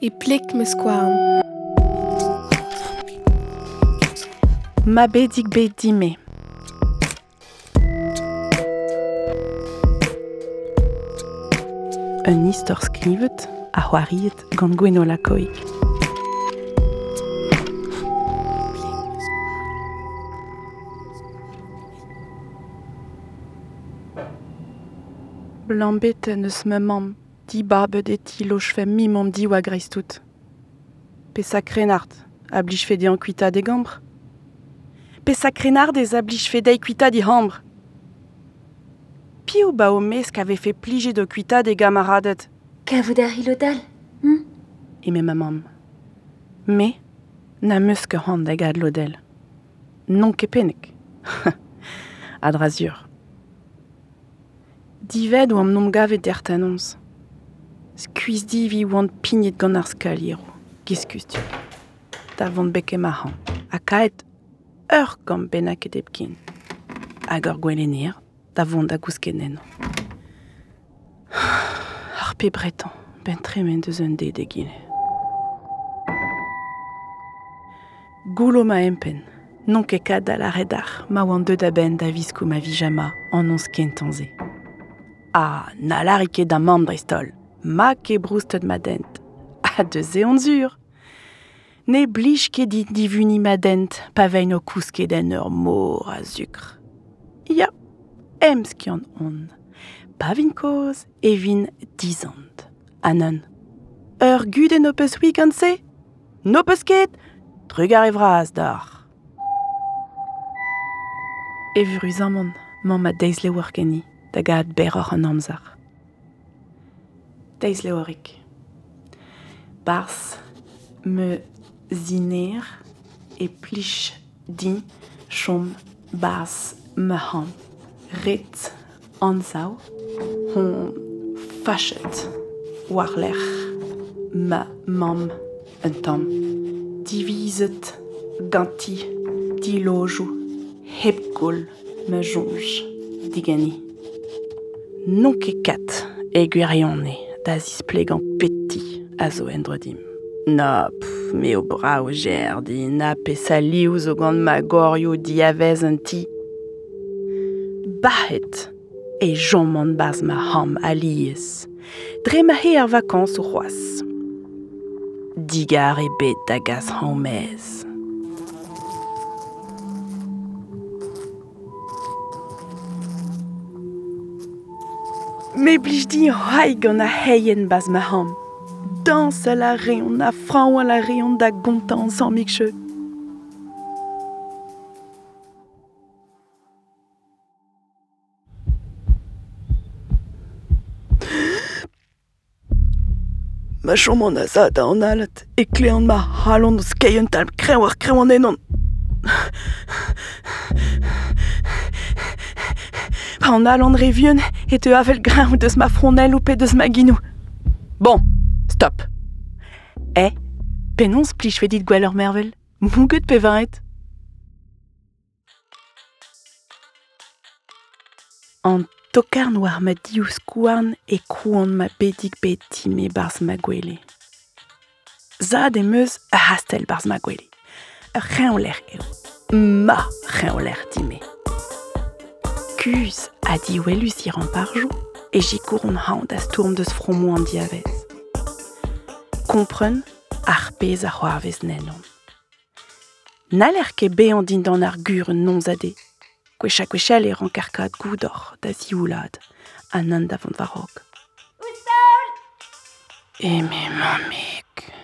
e plik me skouarn. Ma bedik bet dime. Un istor skrivet a c'hoariet gant gweno lakoik. Blambet neus me mam, di babet et ti loch fe mi mam di wa greiz tout. Pe sa krenart, a blij fe de an kuita de gambr. Pe sa krenart ez a blij fe de kuita di hambr. Pi ou ba o mes qu'ave fe plije de kuita de gamaradet, Ka vous dar hilodal hm? e me ma mam. Me, na meus ke hand da gad lodel. Non ke penek. Ad razur. Dived ou am nom gavet dert di vi oant pignet gant ar skaliero. Giskus tu. Da beke ma han. A kaet ur gant benak et epkin. Hag ur gwelenir, da vont nen. Ar pe bretan, ben tremen deus un ma empen, non ket kad la redar, ma oan deud a ben da viskou ma vijama an ons kentanze. Ah, na larike da bristol, ma ke broustet ma dent. A deus e an zur. Ne blij ket dit divuni ma dent, pa vein o ur mor a zukr. Ya, ems on. Pa vin koz e vin dizant. Anon. Ur gud en opus wi gant se? Nopus ket? Trug ar evraz dar. E man ma le gad an amzar. Deiz le orik. Bars me ziner e plich din chom bars me han. Rit anzau, hon fachet war l'er ma mam un tam. Diviset ganti di lojou hebgol me jonge digani. Non ket kat e gwirionne da zisplegan peti a zo endrodim. Na, pff, me o bra o gerdi, na pe saliou zo gant ma. Bahet e jomman baz ma ham alies. Dre ma he. Digar e hammez. Me blij di haig gant a heien baz ma ham. Dans a la reon a frañ a la reon da gontan san mikche. Ma chom an a da an alat e kle an ma halon eus keien tal kreñ ar kreñ an enon. Pa an alon revion et te avel grain deus ma fronel ou pe deus ma ginou. Bon, stop. Eh, penons plij fe dit gwell ur mervel. Mouget pe varet. An tokar noir ma dious kouarn e kouan ma bedik beti me bars ma gwele. Zad e a hastel bars ma gwele. Reon ler eo. Ma reon ler dime. Kus a di welus iran par jou e j'ai courn haon da stourm deus fromo an diavez. Kompren ar pez a c'hoarvez nenon. Naler ket be an din dan ar gur non zade. Kwecha kwechel e ran karkad goudor da zioulad an an da vant varok. E me mamek.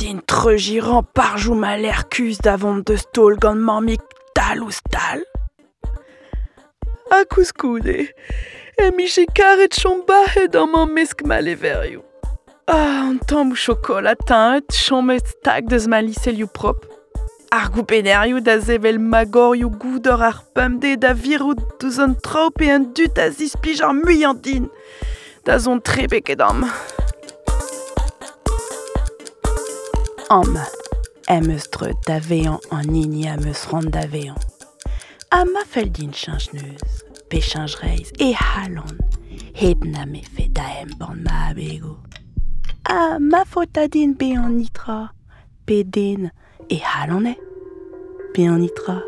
Oh, redin treujiran parjou ma l'air kus davant de stol gant mamik tal ou stal. A kouskoude, e mi che karet chom bahet an man mesk ma leverioù. Ah, an tamm ou chokolatin, et chom et stag deus ma liselioù prop. Ar goupenerioù da zevel magorioù goudor ar pemde da virou deus an trop e un dut a din. Da zon trebe ket eus rand da vean. A ma fel din chanch neus. pechangereis e halon. Hebna me fe daem bon ma bego. A ma fotadin be en nitra. Pedin e halone. Be en nitra.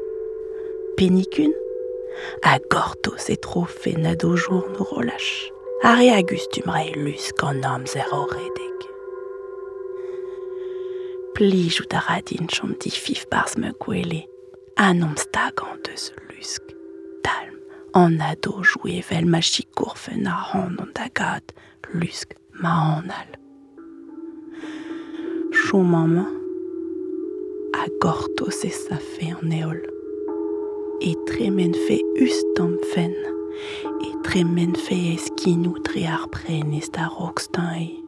Penikun. A gorto se tro fe nado jour no relâche. Are agustum rei kan nam zero redek. Plij ou daradin chom fif bars me gwele. Anom deus lusk. Talm, an ado joué vel ma chicourfen a ran an lusk ma anal. Chom maman, a gorto se sa fe an eol. E tremen fe ustam fen, e tremen fe tre ar da C'est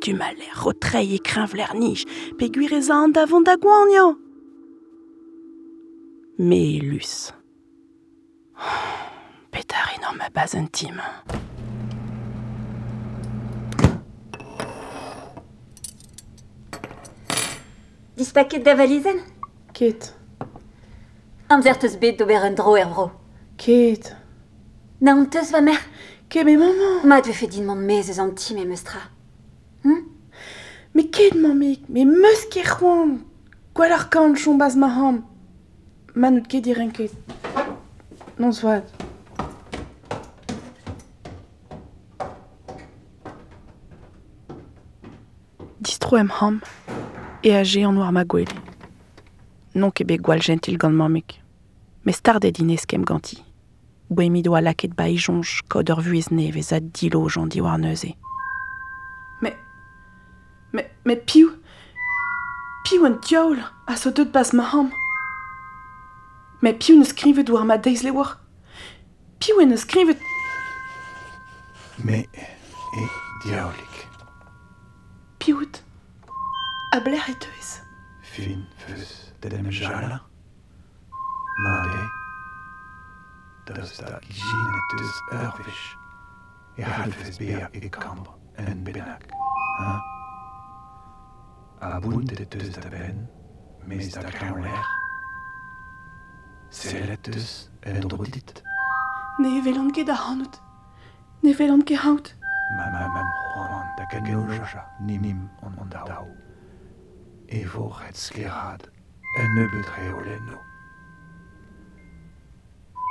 du malheur, retreil et craint vlernich, peguirezan davant da guagnan. Mais lus. Pétari dans ma base intime. Dis paquet da valizen Ket, Amzerteus bet d'ober un dro ervro. ket, Na on teus va mer ket, mais maman, Ma dve fet din mont mez eus an tim e meustra. Mais ket mamik, mais meus ket c'hoant, gwell ar kant chom ma ham. Manout ket diren ket. Non soit. Distro em ham, e age an war ma. Non ket be gwal gentil gant mamik. Me starde dinez kem ganti. Boe mi doa laket ba ijonj kod ur vuez ne vez a dilo jan di war. Met, met piou Piou an djaol a so deud bas ma ham. Met piou ne skrivet war ma deiz le war. Piou en ne skrivet... Me e djaolik. Pivout a bler et teuez. Fin feus dedem jala. Ma de... Daus da gijin et deus ur vich. E halfes beer e kambre en benak. Hein? a buntet eus da ben, mez da kraon l'er. Sellet eus en drodit. Ne velan ket da hanout, ne velant ket haout. Ma ma ma c'hoant da ganeoja nimim an an dao. Evo ret sklerad en eubet re oleno.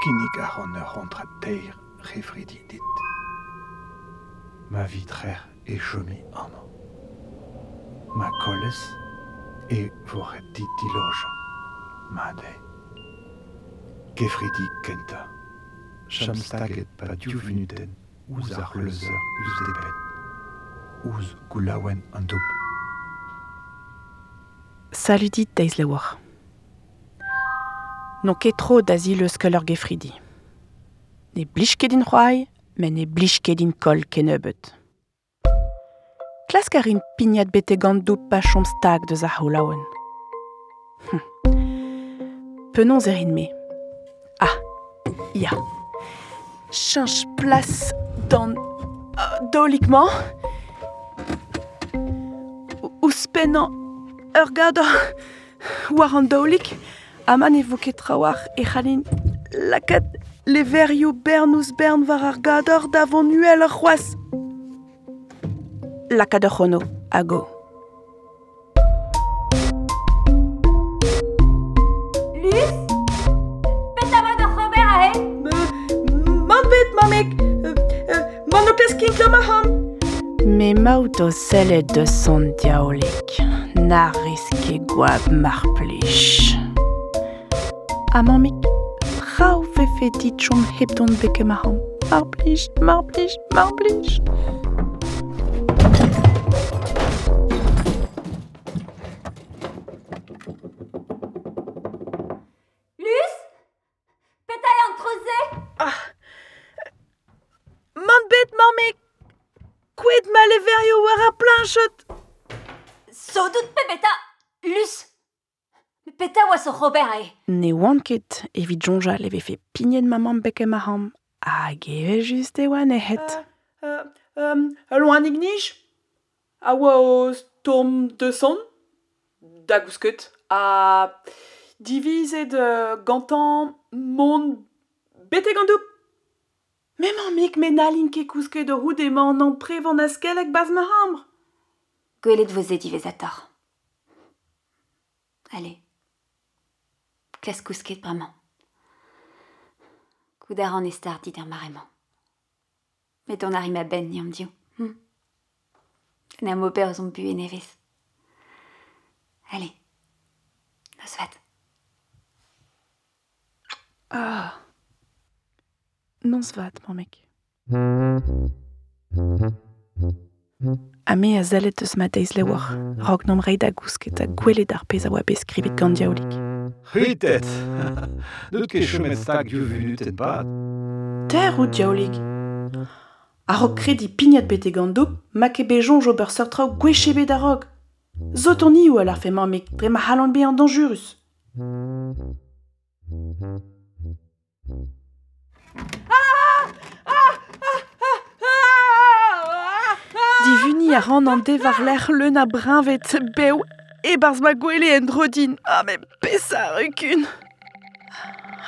Kinnig ar an ur rentrat teir refridi dit. Ma vitrer e chemi an an. ma kolles e vorret dit diloj, ma made. Gefridi kenta, chamstaget pa diouvnuden, ouz ar leuzer uz debet, ouz goulawen an doup. Saludit deiz lewar. Non ketro dazi leus keuleur gefridi. Ne blij ket din c'hoai, men ne blij ket din kol kenebet. Klask ar in pignat bete gant doup pa chom stag deus ar houlaouen. Hm. Penon zerin me. Ah, ya. Change place dans... Uh, dolikman. Ouspenan ur gada war an dolik. Aman e voket trawar e c'halin lakat leverioù bernous bern war ar gador davon nuel c'hoaz. Lakad ur c'hono, a go. Lus Peta va d'ar Robert a he Man bet, mamek. Man o plas kin klom a ham. Me maouto sellet de son diaolik. Na riske gwab mar plij. A mamik, rao fe fe dit chom heb don beke ma ham. Mar plij, ket So dout pe beta, lus Peta oa so Robert e Ne oan ket, evit jonja levefe pinyen maman bekem a ham. Hag geve just e oa nehet. Euh, euh, allons an ignij A oa o storm de son Da gousket. A divize de gantan mont bete gandou Memman mik menalin ket kousket o houd emañ an an prevan askelek baz ma. Gwelet vos edivez a tor. Allez. Klas kousket bremañ. Koudar an estar dit ar maremañ. Met on arrim a ben ni am dio. Hm? Na mo per zon bu e nevez. Allez. Nos vat. Ah. Non svat, mamik. Ame a zalet eus ma deiz lewar, raok nom reid da gousket a gwelet ar pez a oa bet gant diaolik. Ritet N'eus ket chemet stag dieu vunutet bat. Ter ou diaolig A rog kredi pignat bete gant do, ma ke bejon jo beur sar traoù gwechebe da rog. Zo ton ou al ar femamik, dre ma halan be an danjurus. divuni a ran an devar l'er leun a brinvet beo e barz ma gwele en drodin. Ah, me pesa rukun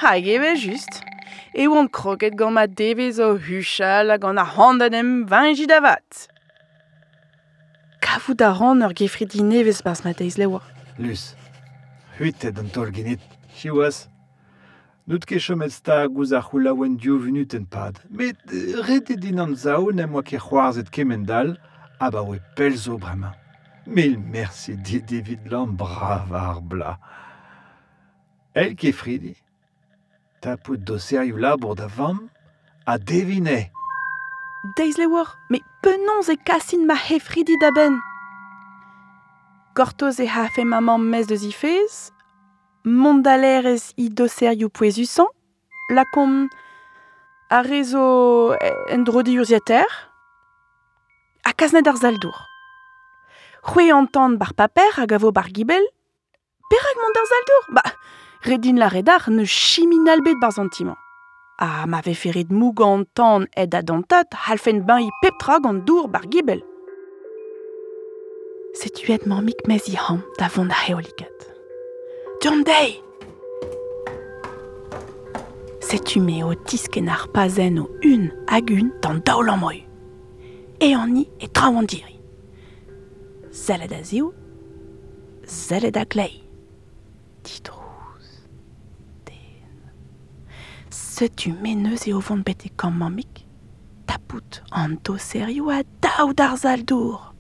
Hag eve just. E oan kroket gant ma devez o huchal a gant a handan em vanji da vat. Kavout a ran ur gefridi nevez barz ma deiz lewa. Luz, huit ed an tol genit. Chiwas, Nout ket chomet sta gouz ar c'houlaouenn diou venut en pad. Met ret e din an zao nem oa ket c'hoarzet kemendal, a ba oe pel zo bremañ. Mil merci di David Lam brav ar bla. El ket fridi. Tapout doserioù labour da vam, a devine. Deiz le war, me penons e kassin ma hefridi da ben. Gortoz e ha fe maman mes de zifez, mondaler ez i doserioù poezusan, la kom a rezo en drodi urziater, a kaznet ar zaldour. C'hwe antan bar paper hag a vo bar gibel, perag mont ar zaldour Ba, redin la redar ne chiminal bet bar zantiman. A ma ve ferit mou gantan ed a dantat halfen ben i peptra gant dour bar gibel. Setuet mamik mez i ham da vont a heolikat. John Day Setu me o tisken ar pazen o un hag un dan an ni e traoan diri. Zeled a zio, zeled a glei. Titrouz, den. Setu me neus e o vont bete kam mamik, tapout an do serio a daou d'ar zaldour.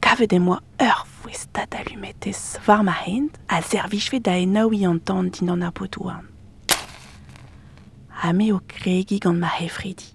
Kavet moi ur fouestat allumetez war ma hent a servichve da enao i antan din an ar potouan. Ha me o kregi gant ma hefridi.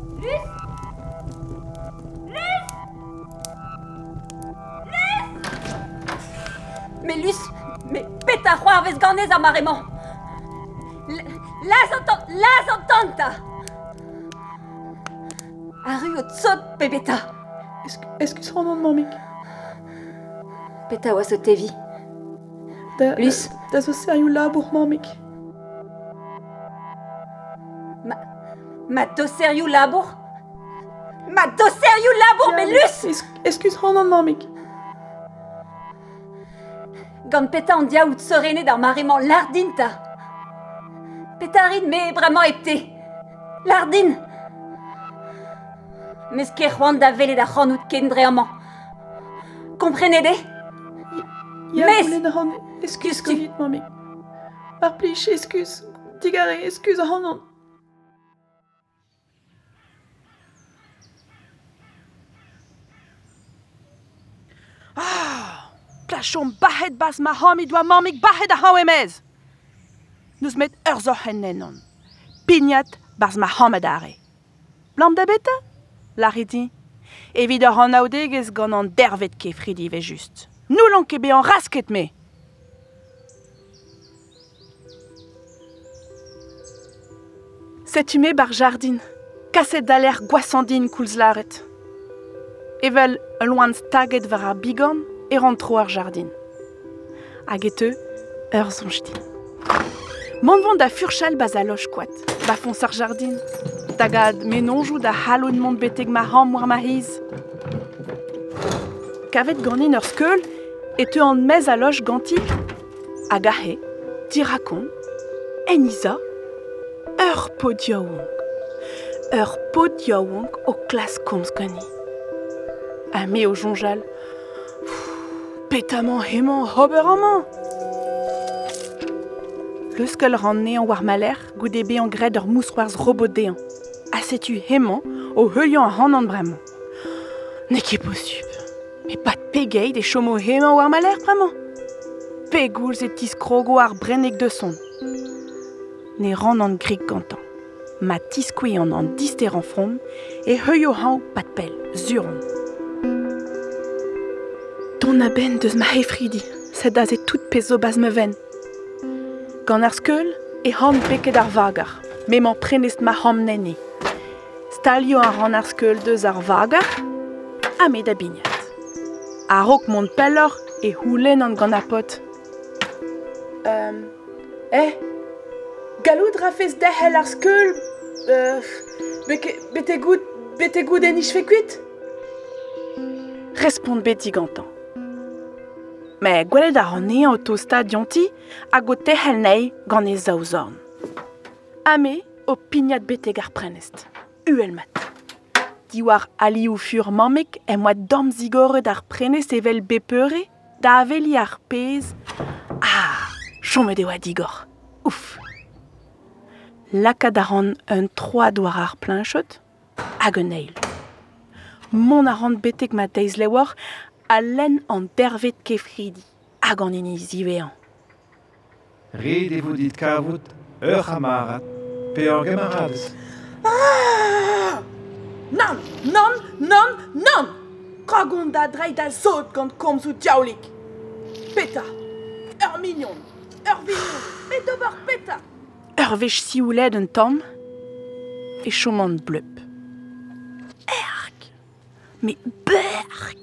mais pète à croire vez ganez ar maremañ. L- Las entant, las entanta. A ru o tsot pebeta. Eskus ran an mamik. Peta oas o tevi. Da, Lus. da zo serioù labour mamik. Ma doserioù labour. Ma doserioù labour, mais eskus ran an mamik. Gant peta an dia out sorene d'ar maremañ lardinta. Peta rin me bremañ epte. Lardin. Mes ket c'hoant da vele da c'hanout ken dreamañ. Komprenede Ya Mes! goulen ran eskus kovit mamik. Par plich eskus. Digare eskus ran da chom bahet bas ma hami doa mamik bahet a hao emez. Neus met ur zo hennenon. Pignat bas ma hamed are. Blam da beta? Lari di. Evit ur an aodegez gant an dervet ke fridi ve just. Noulan kebe an rasket me. Setume bar jardin. Kaset d'aler gwasandin koulz laret. Evel loan staget vara ar bigan, e rantro ar jardin. Hag ete, ur sonjti. Manvant da furchal baz a loch kwat, ba fons ar jardin. Tagad menonjou da beteg ma ham ma. Kavet skeul, et te an mez a loch en iza, ur podiaouank. Ur podiaouank o klas komz gani. A me jonjal, Pétamant hemañ ober amañ Leuskel ran nean war maler goude be an gred ur moussoirs robot dean. A setu hemañ o heuian a ran an bremañ. Ne ket posub. Me pat pegeid e chomo hemañ war maler bremañ. Pegoulz e tis krogo ar de son. Ne ran an grik gantan. Ma tiskoue an an dister an from e heuio hao pat pel, zuron. Ton a ben deus ma hefridi, sed az e tout pezo baz me ven. Gant ar skeul, e han beket ar vagar, me man prenest ma. Stalio ar ran ar skeul deus ar vagar, a me da bignat. A rok mont pellor e houlen an gant ar pot. Um, eh, galout rafes dehel ar skeul, uh, beke, bete gout, bete gout en ish fekuit? Respond beti gantan. me gwelet ar hane o to stadianti hag o tehel nei gant e zaouzorn. Ame o pignat beteg ar prenest, uel mat. Diwar ali ou fur mamek e moa dam zigoret ar prenest evel bepeure da aveli ar pez. Ah, chomet de oa digor. Ouf. Lakad a un troa doar ar plinchot hag un eil. Mon a ran betek ma deiz lewar a len an dervet kefridi hag an ini zivean. Red e vo dit kavout ur hamarat pe ur gemarades. Nan, nan, nan, nan! Kragon da dreid da zot gant diaolik. Peta, ur mignon, ur vignon, d'ober peta. Ur vech si ouled un tom, e chomant bleup. Erk, me berk,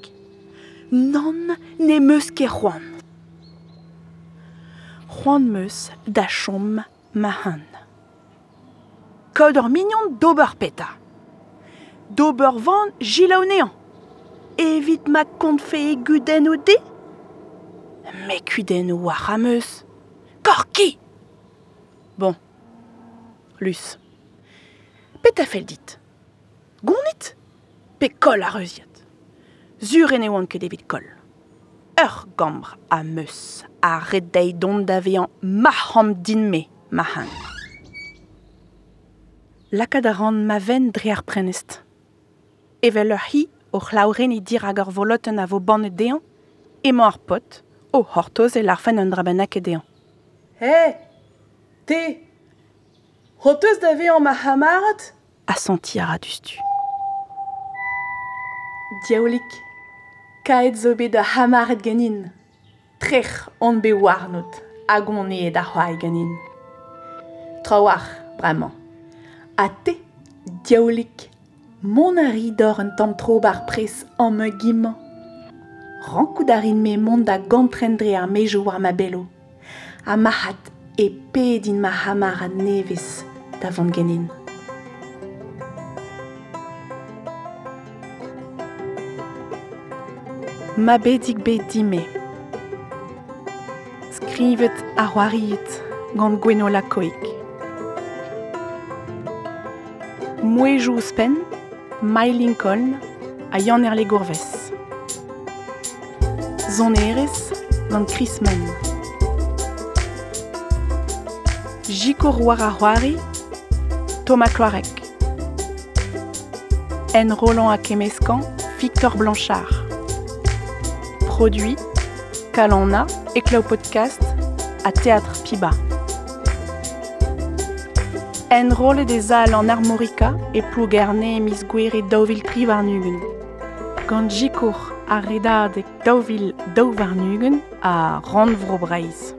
nan ne meus ket c'hoant. C'hoant meus da chom ma han. Kod ur mignon d'ober peta. D'ober van gilaou nean. Evit ma kont fe e guden o de? Me kuden o ar rameus. Korki! Bon. Lus. Pet a fel dit. Gounit? Pe kol a reuziet. Zur en eoan ket evit kol. Ur gambr a meus a redei don da vean ma ham din me ma han. Lakad a ran ma ven dre ar prenest. Evel ur hi o e dir hag ur voloten a vo bannet dean, emañ ar pot, o hortoz e larfen un e dean. He, te, hortoz da vean ma hamarat? A senti a radustu. Diaolik, kaet zo bet da hamaret ganin. Trec'h on be warnout hag on e da c'hoai ganin. Trawar, bremañ. A te, diaolik, mon a ri dor un tamm tro bar pres an me gimman. Rankou darin me mont da gantrendre ar mejo war ma bello. A mahat e pe din ma hamar a neves da vant ganin. Ma bedik be dime. Skrivet a c'hoariet gant gweno la koik. Mai Lincoln a Yann Erle Gourves. Zon Thomas Cloarec. N. Roland a Kemescan, Victor Blanchard. Produit, Kalana et Clau Podcast à Théâtre Piba. En rôle des al en armorica et plugerne mis gwere dauvil privarnugen. Gant jikour a redad dauvil dauvarnugen a randvro breiz.